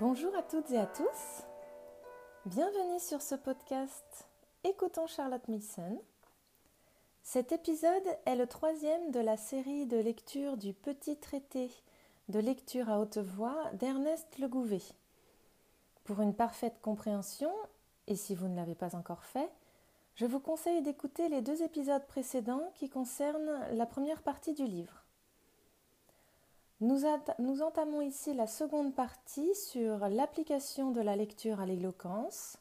Bonjour à toutes et à tous. Bienvenue sur ce podcast Écoutons Charlotte Mason. Cet épisode est le troisième de la série de lecture du Petit traité de lecture à haute voix d'Ernest Le Gouvet. Pour une parfaite compréhension, et si vous ne l'avez pas encore fait, je vous conseille d'écouter les deux épisodes précédents qui concernent la première partie du livre. Nous, entamons ici la seconde partie sur l'application de la lecture à l'éloquence,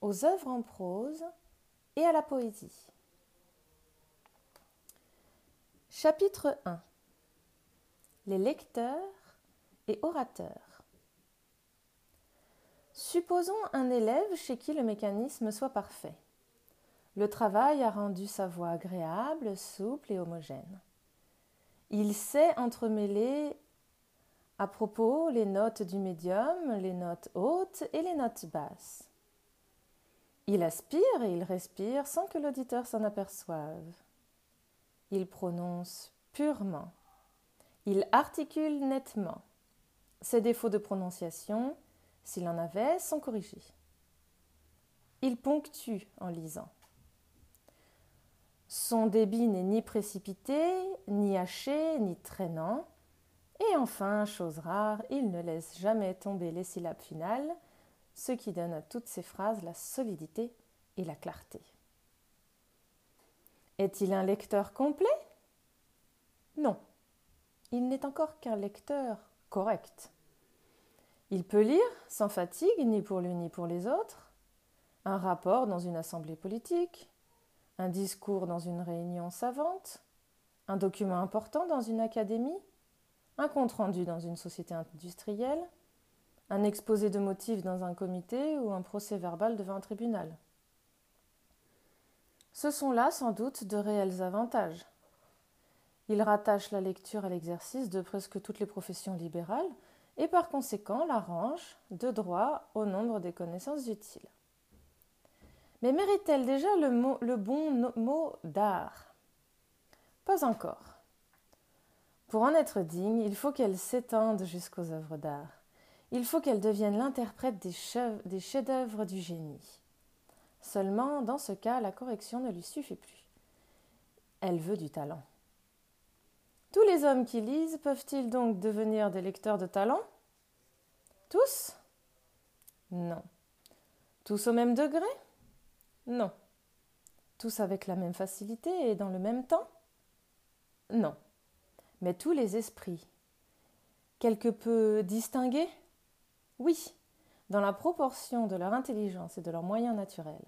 aux œuvres en prose et à la poésie. Chapitre 1 Les lecteurs et orateurs. Supposons un élève chez qui le mécanisme soit parfait. Le travail a rendu sa voix agréable, souple et homogène. Il sait entremêler à propos les notes du médium, les notes hautes et les notes basses. Il aspire et il respire sans que l'auditeur s'en aperçoive. Il prononce purement. Il articule nettement. Ses défauts de prononciation, s'il en avait, sont corrigés. Il ponctue en lisant. Son débit n'est ni précipité, ni haché, ni traînant. Et enfin, chose rare, il ne laisse jamais tomber les syllabes finales, ce qui donne à toutes ses phrases la solidité et la clarté. Est-il un lecteur complet? Non. Il n'est encore qu'un lecteur correct. Il peut lire, sans fatigue, ni pour lui ni pour les autres, un rapport dans une assemblée politique, un discours dans une réunion savante, un document important dans une académie, un compte-rendu dans une société industrielle, un exposé de motifs dans un comité ou un procès verbal devant un tribunal. Ce sont là sans doute de réels avantages. Il rattache la lecture à l'exercice de presque toutes les professions libérales et par conséquent la range de droit au nombre des connaissances utiles. Mais mérite-t-elle déjà le bon mot d'art? Pas encore. Pour en être digne, il faut qu'elle s'étende jusqu'aux œuvres d'art. Il faut qu'elle devienne l'interprète des, chefs-d'œuvre du génie. Seulement, dans ce cas, la correction ne lui suffit plus. Elle veut du talent. Tous les hommes qui lisent peuvent-ils donc devenir des lecteurs de talent? Tous? Non. Tous au même degré? Non. Tous avec la même facilité et dans le même temps? Non mais tous les esprits. Quelque peu distingués? Oui, dans la proportion de leur intelligence et de leurs moyens naturels.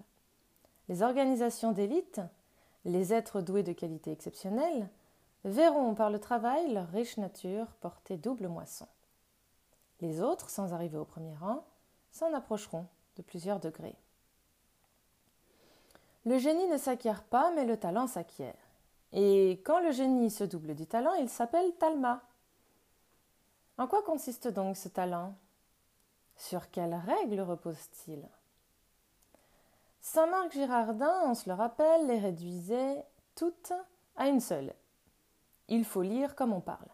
Les organisations d'élite, les êtres doués de qualités exceptionnelles, verront par le travail leur riche nature porter double moisson. Les autres, sans arriver au premier rang, s'en approcheront de plusieurs degrés. Le génie ne s'acquiert pas, mais le talent s'acquiert. Et quand le génie se double du talent, il s'appelle Talma. En quoi consiste donc ce talent? Sur quelles règles repose-t-il? Saint Marc Girardin, on se le rappelle, les réduisait toutes à une seule. Il faut lire comme on parle.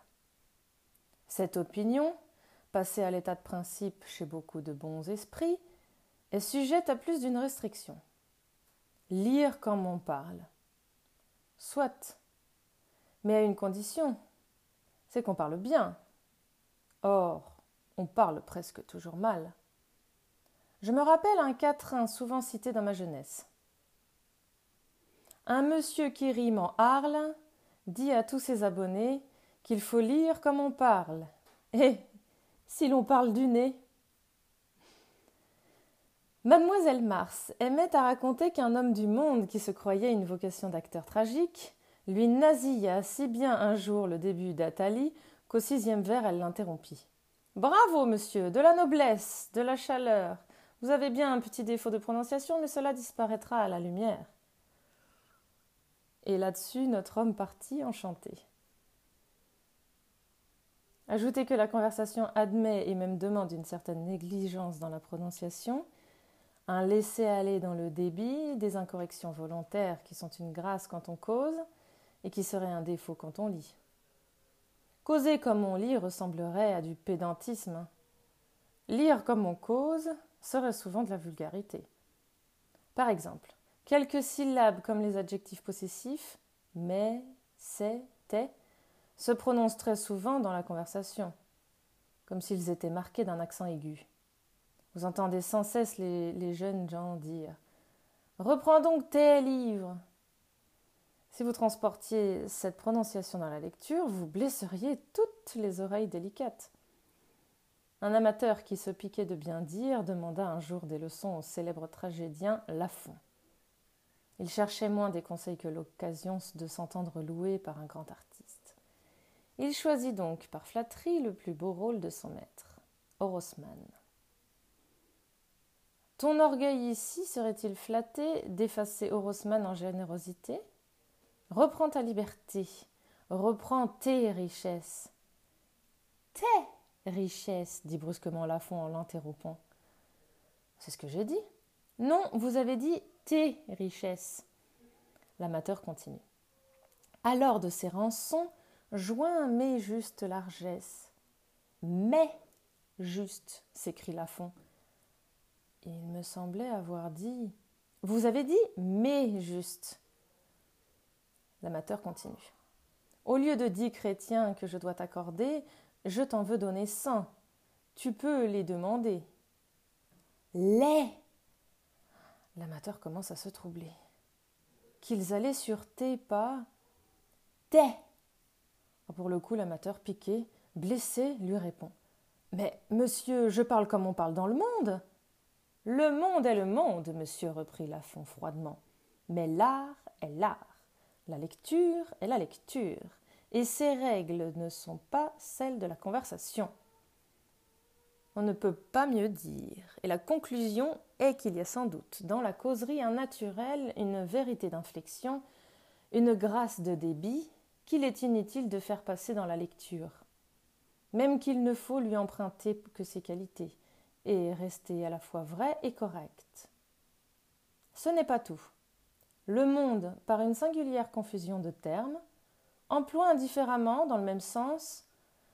Cette opinion, passée à l'état de principe chez beaucoup de bons esprits, est sujette à plus d'une restriction. Lire comme on parle. Soit. Mais à une condition. C'est qu'on parle bien. Or, on parle presque toujours mal. Je me rappelle un quatrain souvent cité dans ma jeunesse. Un monsieur qui rime en Arles dit à tous ses abonnés qu'il faut lire comme on parle. Et si l'on parle du nez Mademoiselle Mars aimait à raconter qu'un homme du monde qui se croyait une vocation d'acteur tragique lui nasilla si bien un jour le début d'Athalie qu'au sixième vers elle l'interrompit. Bravo, monsieur, de la noblesse, de la chaleur. Vous avez bien un petit défaut de prononciation, mais cela disparaîtra à la lumière. Et là-dessus, notre homme partit enchanté. Ajoutez que la conversation admet et même demande une certaine négligence dans la prononciation, un laisser-aller dans le débit, des incorrections volontaires qui sont une grâce quand on cause et qui seraient un défaut quand on lit. Causer comme on lit ressemblerait à du pédantisme. Lire comme on cause serait souvent de la vulgarité. Par exemple, quelques syllabes comme les adjectifs possessifs mais, c'est, t'es se prononcent très souvent dans la conversation, comme s'ils étaient marqués d'un accent aigu. Vous entendez sans cesse les, jeunes gens dire Reprends donc tes livres. Si vous transportiez cette prononciation dans la lecture, vous blesseriez toutes les oreilles délicates. Un amateur qui se piquait de bien dire demanda un jour des leçons au célèbre tragédien Lafont. Il cherchait moins des conseils que l'occasion de s'entendre louer par un grand artiste. Il choisit donc par flatterie le plus beau rôle de son maître, Orosman. Ton orgueil ici serait-il flatté d'effacer Orosman en générosité? Reprends ta liberté, reprends tes richesses. Tes richesses, dit brusquement Lafont en l'interrompant. C'est ce que j'ai dit. Non, vous avez dit tes richesses. L'amateur continue. Alors de ces rançons, joins mes justes largesses. Mais juste, s'écrie Lafont. Il me semblait avoir dit. Vous avez dit mais juste. L'amateur continue. Au lieu de dix chrétiens que je dois t'accorder, je t'en veux donner cent. Tu peux les demander. Les L'amateur commence à se troubler. Qu'ils allaient sur tes pas. Tes Pour le coup, l'amateur, piqué, blessé, lui répond. Mais, monsieur, je parle comme on parle dans le monde. Le monde est le monde, monsieur, reprit Lafont froidement. Mais l'art est l'art. La lecture est la lecture. Et ces règles ne sont pas celles de la conversation. On ne peut pas mieux dire. Et la conclusion est qu'il y a sans doute dans la causerie un naturel, une vérité d'inflexion, une grâce de débit qu'il est inutile de faire passer dans la lecture, même qu'il ne faut lui emprunter que ses qualités, et rester à la fois vrai et correct. Ce n'est pas tout. Le monde, par une singulière confusion de termes, emploie indifféremment, dans le même sens,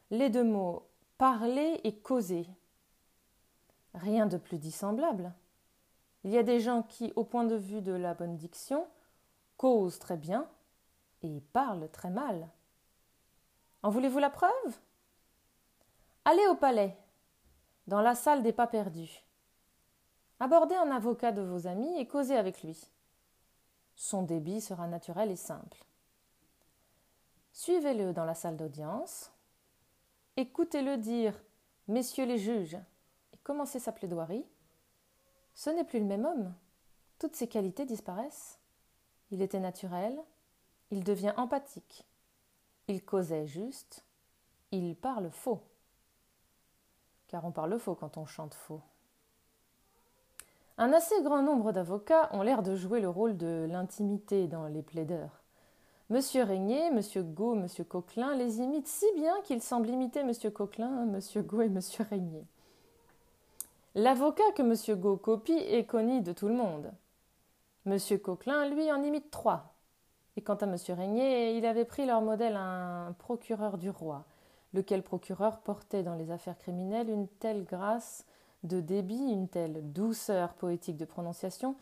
les deux mots parler et causer, Rien de plus dissemblable. Il y a des gens qui, au point de vue de la bonne diction, causent très bien et parlent très mal. En voulez-vous la preuve? Allez au palais, dans la salle des pas perdus. Abordez un avocat de vos amis et causez avec lui. Son débit sera naturel et simple. Suivez-le dans la salle d'audience. Écoutez-le dire Messieurs les juges, commencer sa plaidoirie, ce n'est plus le même homme. Toutes ses qualités disparaissent. Il était naturel, il devient empathique. Il causait juste, il parle faux. Car on parle faux quand on chante faux. Un assez grand nombre d'avocats ont l'air de jouer le rôle de l'intimité dans les plaideurs. Monsieur Régnier, Monsieur Gau, Monsieur Coquelin les imitent si bien qu'ils semblent imiter Monsieur Coquelin, Monsieur Gau et Monsieur Régnier. L'avocat que M. Gau copie est connu de tout le monde. M. Coquelin, lui, en imite trois. Et quant à M. Régnier, il avait pris leur modèle un procureur du roi, lequel procureur portait dans les affaires criminelles une telle grâce de débit, une telle douceur poétique de prononciation,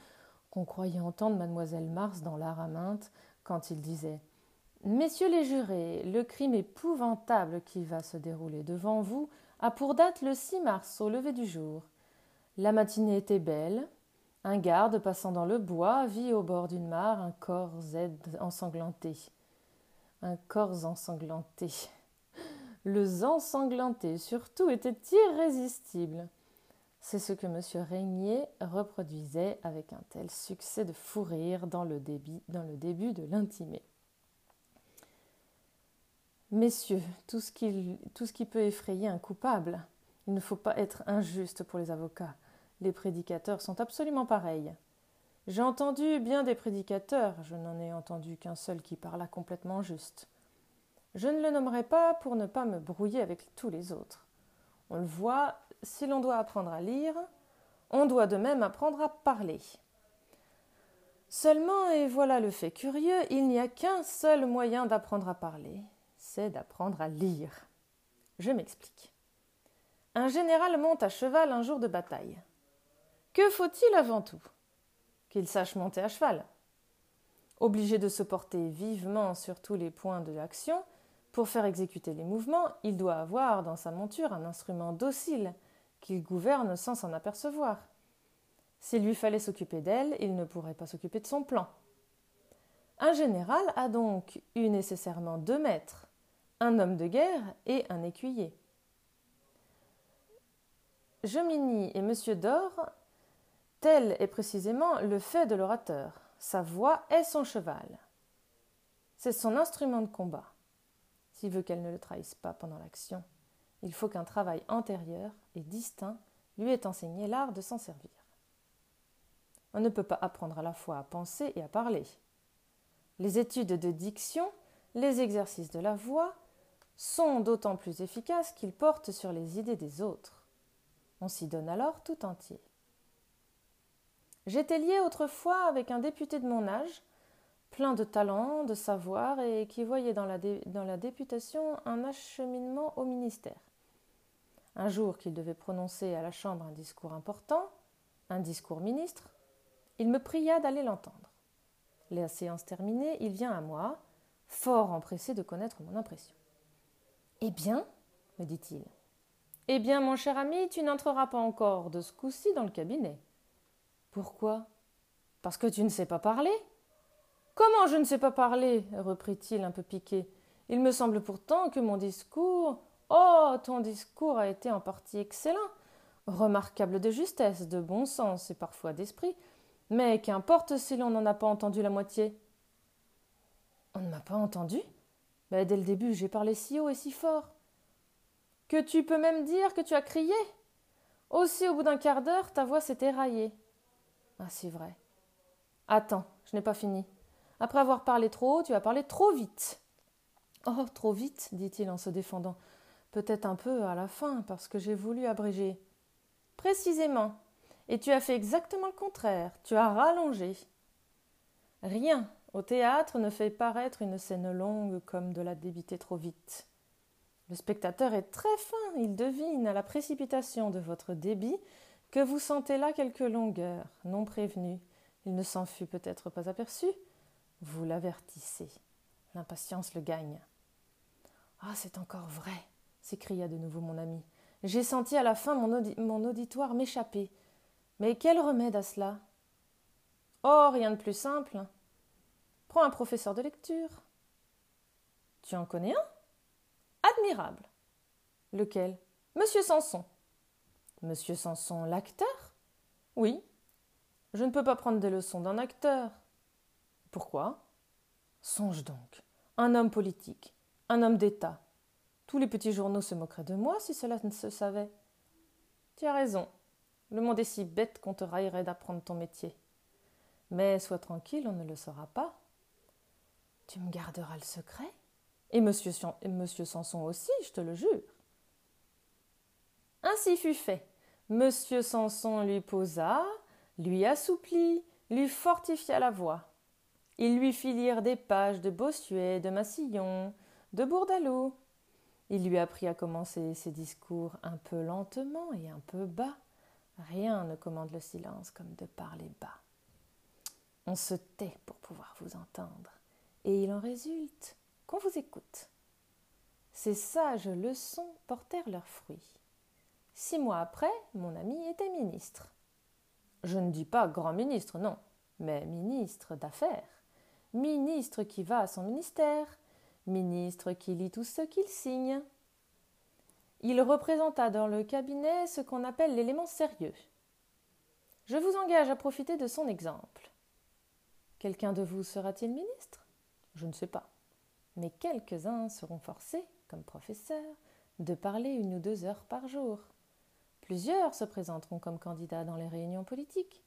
qu'on croyait entendre mademoiselle Mars dans l'Araminte quand il disait Messieurs les jurés, le crime épouvantable qui va se dérouler devant vous a pour date le 6 mars au lever du jour. La matinée était belle. Un garde passant dans le bois vit au bord d'une mare un corps ensanglanté. Un corps ensanglanté. Le ensanglanté surtout était irrésistible. C'est ce que M. Régnier reproduisait avec un tel succès de fou rire dans le, début de l'intimé. Messieurs, tout ce qui peut effrayer un coupable, il ne faut pas être injuste pour les avocats les prédicateurs sont absolument pareils. J'ai entendu bien des prédicateurs, je n'en ai entendu qu'un seul qui parla complètement juste. Je ne le nommerai pas pour ne pas me brouiller avec tous les autres. On le voit, si l'on doit apprendre à lire, on doit de même apprendre à parler. Seulement, et voilà le fait curieux, il n'y a qu'un seul moyen d'apprendre à parler, c'est d'apprendre à lire. Je m'explique. Un général monte à cheval un jour de bataille. Que faut-il avant tout Qu'il sache monter à cheval? Obligé de se porter vivement sur tous les points de l'action, pour faire exécuter les mouvements, il doit avoir dans sa monture un instrument docile qu'il gouverne sans s'en apercevoir. S'il lui fallait s'occuper d'elle, il ne pourrait pas s'occuper de son plan. Un général a donc eu nécessairement deux maîtres, un homme de guerre et un écuyer. Jomini et Monsieur Dor, tel est précisément le fait de l'orateur. Sa voix est son cheval. C'est son instrument de combat. S'il veut qu'elle ne le trahisse pas pendant l'action, il faut qu'un travail antérieur et distinct lui ait enseigné l'art de s'en servir. On ne peut pas apprendre à la fois à penser et à parler. Les études de diction, les exercices de la voix, sont d'autant plus efficaces qu'ils portent sur les idées des autres. On s'y donne alors tout entier. J'étais lié autrefois avec un député de mon âge, plein de talent, de savoir, et qui voyait dans la, dans la députation un acheminement au ministère. Un jour qu'il devait prononcer à la Chambre un discours important, un discours ministre, il me pria d'aller l'entendre. La séance terminée, il vient à moi, fort empressé de connaître mon impression. Eh bien, me dit-il. Eh bien, mon cher ami, tu n'entreras pas encore de ce coup-ci dans le cabinet. Pourquoi? Parce que tu ne sais pas parler. Comment je ne sais pas parler reprit-il un peu piqué. Il me semble pourtant que mon discours. Oh. Ton discours a été en partie excellent, remarquable de justesse, de bon sens et parfois d'esprit. Mais qu'importe si l'on n'en a pas entendu la moitié. On ne m'a pas entendu? Mais Dès le début, j'ai parlé si haut et si fort. Que tu peux même dire que tu as crié? Aussi, au bout d'un quart d'heure, ta voix s'est éraillée. Ah, c'est vrai. Attends, je n'ai pas fini. Après avoir parlé trop haut, tu as parlé trop vite. Oh, trop vite, dit-il en se défendant. Peut-être un peu à la fin, parce que j'ai voulu abréger. Précisément. Et tu as fait exactement le contraire. Tu as rallongé. Rien au théâtre ne fait paraître une scène longue comme de la débiter trop vite. Le spectateur est très fin, il devine à la précipitation de votre débit que vous sentez là quelque longueur, non prévenue. Il ne s'en fut peut-être pas aperçu. Vous l'avertissez. L'impatience le gagne. Ah, c'est encore vrai, s'écria de nouveau mon ami. J'ai senti à la fin mon, auditoire m'échapper. Mais quel remède à cela Oh, rien de plus simple. Prends un professeur de lecture. Tu en connais un? Admirable. Lequel? Monsieur Sanson. Monsieur Sanson, l'acteur? Oui. Je ne peux pas prendre des leçons d'un acteur. Pourquoi? Songe donc. Un homme politique, un homme d'État. Tous les petits journaux se moqueraient de moi si cela ne se savait. Tu as raison. Le monde est si bête qu'on te raillerait d'apprendre ton métier. Mais sois tranquille, on ne le saura pas. Tu me garderas le secret Et monsieur, Sanson aussi, je te le jure. Ainsi fut fait. Monsieur Sanson lui posa, lui assouplit, lui fortifia la voix. Il lui fit lire des pages de Bossuet, de Massillon, de Bourdaloue. Il lui apprit à commencer ses discours un peu lentement et un peu bas. Rien ne commande le silence comme de parler bas. On se tait pour pouvoir vous entendre, et il en résulte qu'on vous écoute. Ces sages leçons portèrent leurs fruits. Six mois après, mon ami était ministre. Je ne dis pas grand ministre, non, mais ministre d'affaires. Ministre qui va à son ministère, ministre qui lit tout ce qu'il signe. Il représenta dans le cabinet ce qu'on appelle l'élément sérieux. Je vous engage à profiter de son exemple. Quelqu'un de vous sera-t-il ministre? Je ne sais pas. Mais quelques-uns seront forcés, comme professeurs, de parler une ou deux heures par jour. Plusieurs se présenteront comme candidats dans les réunions politiques.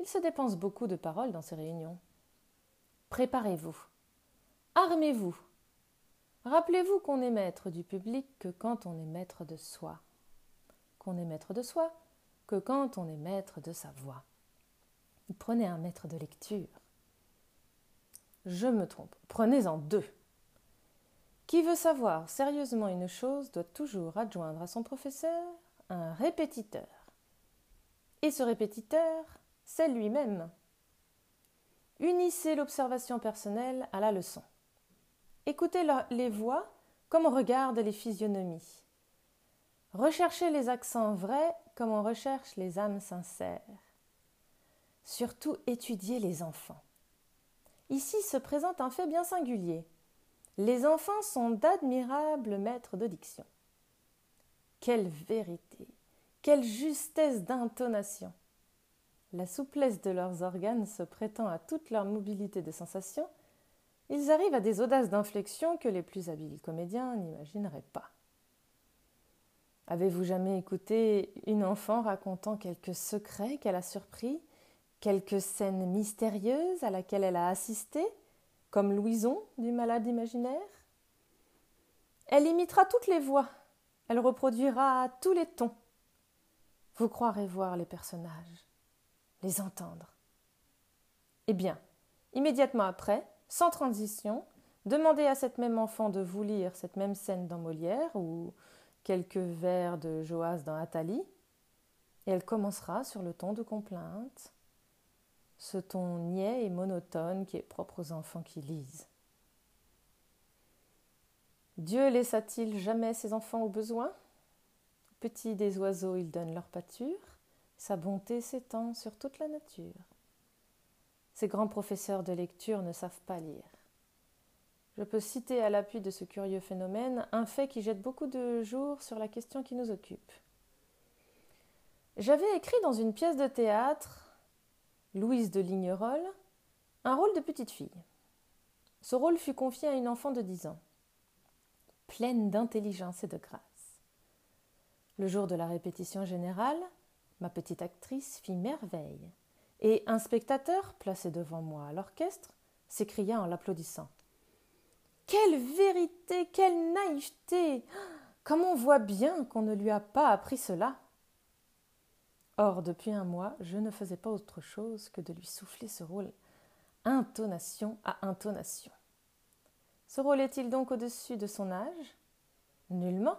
Il se dépense beaucoup de paroles dans ces réunions. Préparez-vous. Armez-vous. Rappelez-vous qu'on est maître du public que quand on est maître de soi. Qu'on est maître de soi que quand on est maître de sa voix. Prenez un maître de lecture. Je me trompe. Prenez-en deux. Qui veut savoir sérieusement une chose doit toujours adjoindre à son professeur un répétiteur. Et ce répétiteur, c'est lui-même. Unissez l'observation personnelle à la leçon. Écoutez les voix comme on regarde les physionomies. Recherchez les accents vrais comme on recherche les âmes sincères. Surtout étudiez les enfants. Ici se présente un fait bien singulier. Les enfants sont d'admirables maîtres de diction. Quelle vérité, quelle justesse d'intonation. La souplesse de leurs organes se prêtant à toute leur mobilité de sensation, ils arrivent à des audaces d'inflexion que les plus habiles comédiens n'imagineraient pas. Avez-vous jamais écouté une enfant racontant quelques secrets qu'elle a surpris, quelques scènes mystérieuses à laquelle elle a assisté, comme Louison du malade imaginaire? Elle imitera toutes les voix, elle reproduira tous les tons. Vous croirez voir les personnages, les entendre. Eh bien, immédiatement après, sans transition, demandez à cette même enfant de vous lire cette même scène dans Molière ou quelques vers de Joas dans Athalie, et elle commencera sur le ton de complainte, ce ton niais et monotone qui est propre aux enfants qui lisent. Dieu laissa-t-il jamais ses enfants au besoin? Petits des oiseaux, ils donnent leur pâture, sa bonté s'étend sur toute la nature. Ces grands professeurs de lecture ne savent pas lire. Je peux citer à l'appui de ce curieux phénomène un fait qui jette beaucoup de jour sur la question qui nous occupe. J'avais écrit dans une pièce de théâtre, Louise de Lignerolles, un rôle de petite fille. Ce rôle fut confié à une enfant de dix ans, pleine d'intelligence et de grâce. Le jour de la répétition générale, ma petite actrice fit merveille, et un spectateur, placé devant moi à l'orchestre, s'écria en l'applaudissant. Quelle vérité, quelle naïveté Comme on voit bien qu'on ne lui a pas appris cela Or, depuis un mois, je ne faisais pas autre chose que de lui souffler ce rôle, intonation à intonation. Ce rôle est-il donc au-dessus de son âge? Nullement.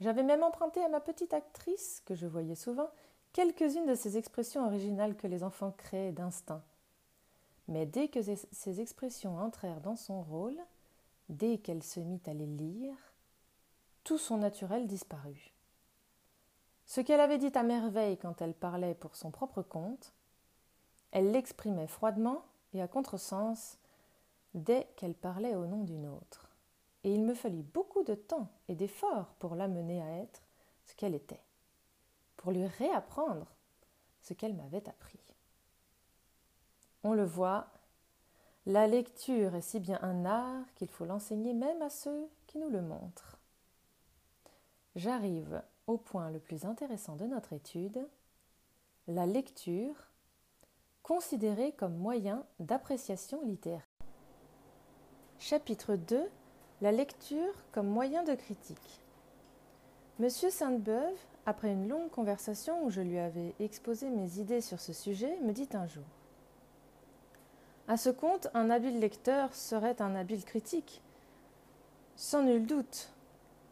J'avais même emprunté à ma petite actrice, que je voyais souvent, quelques-unes de ces expressions originales que les enfants créent d'instinct. Mais dès que ces expressions entrèrent dans son rôle, dès qu'elle se mit à les lire, tout son naturel disparut. Ce qu'elle avait dit à merveille quand elle parlait pour son propre compte, elle l'exprimait froidement et à contresens dès qu'elle parlait au nom d'une autre. Et il me fallut beaucoup de temps et d'efforts pour l'amener à être ce qu'elle était, pour lui réapprendre ce qu'elle m'avait appris. On le voit, la lecture est si bien un art qu'il faut l'enseigner même à ceux qui nous le montrent. J'arrive au point le plus intéressant de notre étude, la lecture, considérée comme moyen d'appréciation littéraire. Chapitre 2 La lecture comme moyen de critique. Monsieur Sainte-Beuve, après une longue conversation où je lui avais exposé mes idées sur ce sujet, me dit un jour à ce compte, un habile lecteur serait un habile critique. Sans nul doute.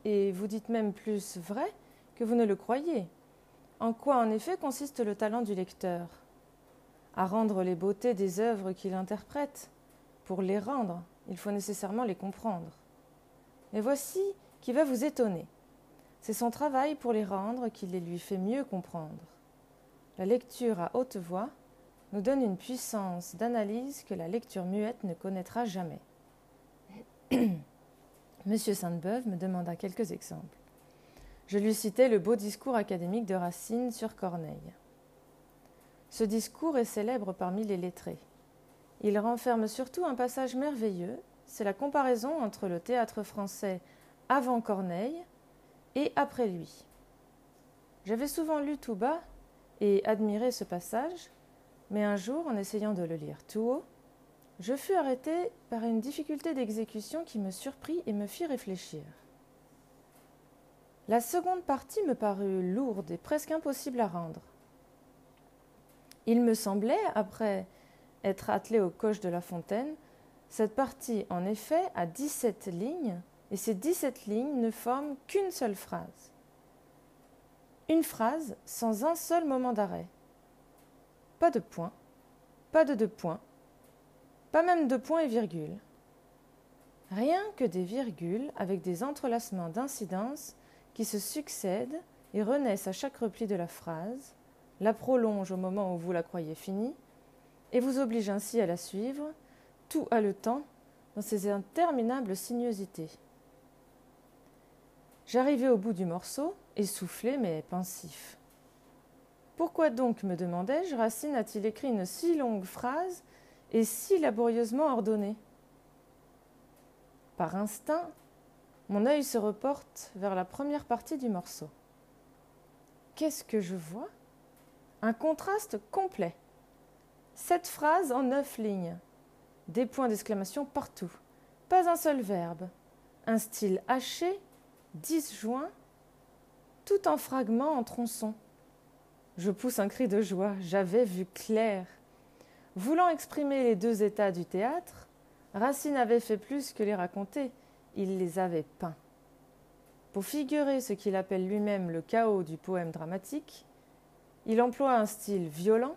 Et vous dites même plus vrai que vous ne le croyez. En quoi en effet consiste le talent du lecteur? À rendre les beautés des œuvres qu'il interprète. Pour les rendre, il faut nécessairement les comprendre. Mais voici qui va vous étonner. C'est son travail pour les rendre qui les lui fait mieux comprendre. La lecture à haute voix nous donne une puissance d'analyse que la lecture muette ne connaîtra jamais. Monsieur Sainte-Beuve me demanda quelques exemples. Je lui citai le beau discours académique de Racine sur Corneille. Ce discours est célèbre parmi les lettrés. Il renferme surtout un passage merveilleux, c'est la comparaison entre le théâtre français avant Corneille et après lui. J'avais souvent lu tout bas et admiré ce passage, mais un jour, en essayant de le lire tout haut, je fus arrêté par une difficulté d'exécution qui me surprit et me fit réfléchir. La seconde partie me parut lourde et presque impossible à rendre. Il me semblait, après être attelé aux coches de la fontaine, cette partie, en effet, a dix-sept lignes, et ces dix-sept lignes ne forment qu'une seule phrase. Une phrase sans un seul moment d'arrêt. Pas de point, pas de deux points, pas même de points et virgules. Rien que des virgules avec des entrelacements d'incidences qui se succèdent et renaissent à chaque repli de la phrase, la prolongent au moment où vous la croyez finie, et vous obligent ainsi à la suivre, tout haletant dans ces interminables sinuosités. J'arrivai au bout du morceau, essoufflé mais pensif. Pourquoi donc, me demandai-je, Racine a-t-il écrit une si longue phrase et si laborieusement ordonnée? Par instinct, mon œil se reporte vers la première partie du morceau. Qu'est-ce que je vois? Un contraste complet. Sept phrases en neuf lignes. Des points d'exclamation partout. Pas un seul verbe. Un style haché, disjoint, tout en fragments en tronçons. Je pousse un cri de joie. J'avais vu clair. Voulant exprimer les deux états du théâtre, Racine avait fait plus que les raconter, il les avait peints. Pour figurer ce qu'il appelle lui-même le chaos du poème dramatique, il emploie un style violent,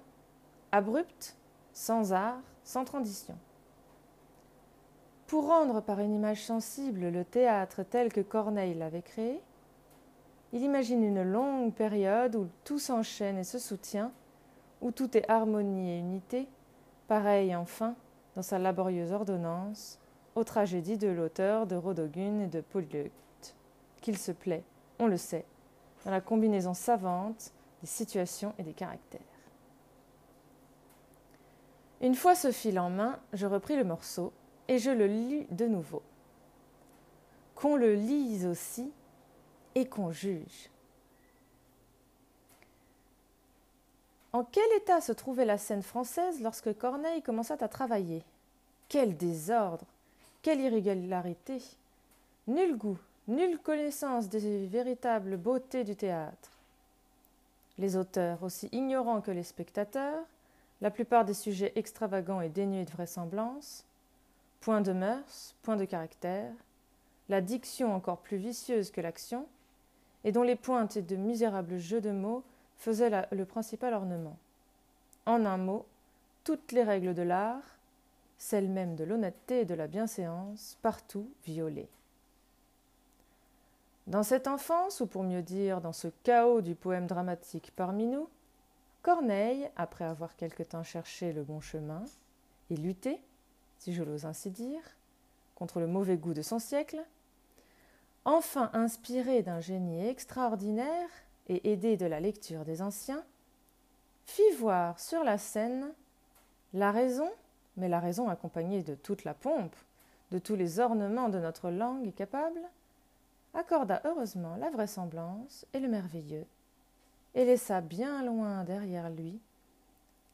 abrupt, sans art, sans transition. Pour rendre par une image sensible le théâtre tel que Corneille l'avait créé, il imagine une longue période où tout s'enchaîne et se soutient, où tout est harmonie et unité, pareil enfin, dans sa laborieuse ordonnance, aux tragédies de l'auteur de Rodogune et de Polyeucte, qu'il se plaît, on le sait, dans la combinaison savante des situations et des caractères. Une fois ce fil en main, je repris le morceau et je le lus de nouveau. Qu'on le lise aussi et qu'on juge. En quel état se trouvait la scène française lorsque Corneille commença à travailler? Quel désordre Quelle irrégularité Nul goût, nulle connaissance des véritables beautés du théâtre. Les auteurs, aussi ignorants que les spectateurs, la plupart des sujets extravagants et dénués de vraisemblance, point de mœurs, point de caractère, la diction encore plus vicieuse que l'action, et dont les pointes et de misérables jeux de mots faisaient le principal ornement. En un mot, toutes les règles de l'art, celles même de l'honnêteté et de la bienséance, partout violées. Dans cette enfance, ou pour mieux dire dans ce chaos du poème dramatique parmi nous, Corneille, après avoir quelque temps cherché le bon chemin et lutté, si je l'ose ainsi dire, contre le mauvais goût de son siècle, enfin inspiré d'un génie extraordinaire et aidé de la lecture des anciens, fit voir sur la scène la raison, mais la raison accompagnée de toute la pompe, de tous les ornements de notre langue capable, accorda heureusement la vraisemblance et le merveilleux, et laissa bien loin derrière lui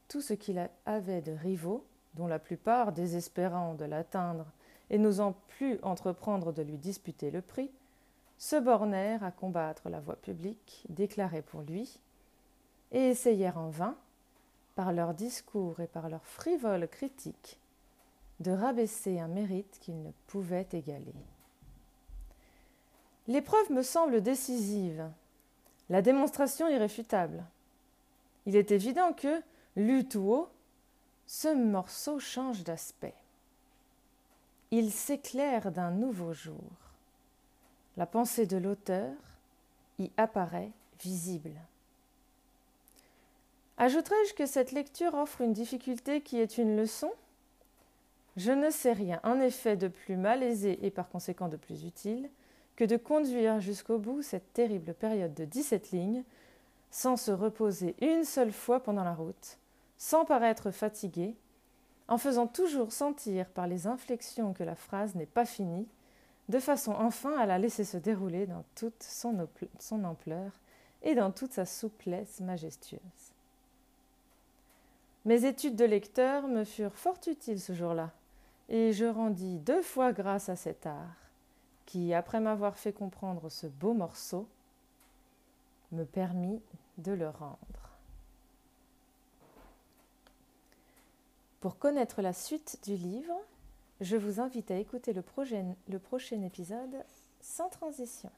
tout ce qu'il avait de rivaux dont la plupart, désespérant de l'atteindre et n'osant plus entreprendre de lui disputer le prix, se bornèrent à combattre la voix publique déclarée pour lui, et essayèrent en vain, par leurs discours et par leurs frivoles critiques, de rabaisser un mérite qu'ils ne pouvaient égaler. L'épreuve me semble décisive, la démonstration irréfutable. Il est évident que, lu tout haut, ce morceau change d'aspect. Il s'éclaire d'un nouveau jour. La pensée de l'auteur y apparaît visible. Ajouterai-je que cette lecture offre une difficulté qui est une leçon? Je ne sais rien, en effet, de plus malaisé et par conséquent de plus utile que de conduire jusqu'au bout cette terrible période de dix-sept lignes, sans se reposer une seule fois pendant la route, sans paraître fatigué, en faisant toujours sentir par les inflexions que la phrase n'est pas finie, de façon enfin à la laisser se dérouler dans toute son, son ampleur et dans toute sa souplesse majestueuse. Mes études de lecteur me furent fort utiles ce jour-là, et je rendis deux fois grâce à cet art, qui, après m'avoir fait comprendre ce beau morceau, me permit de le rendre. Pour connaître la suite du livre, je vous invite à écouter le prochain, épisode sans transition.